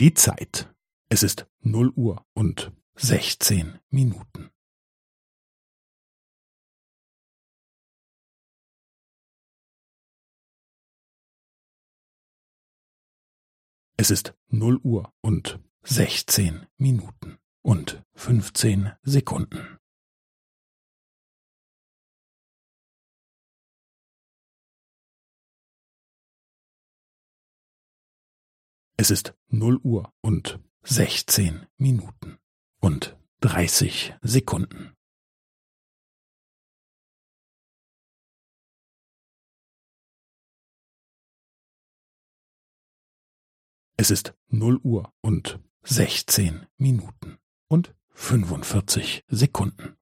Die Zeit. Es ist null Uhr und sechzehn Minuten. Es ist null Uhr und sechzehn Minuten und fünfzehn Sekunden. Es ist null Uhr und sechzehn Minuten und dreißig Sekunden. Es ist null Uhr und sechzehn Minuten und fünfundvierzig Sekunden.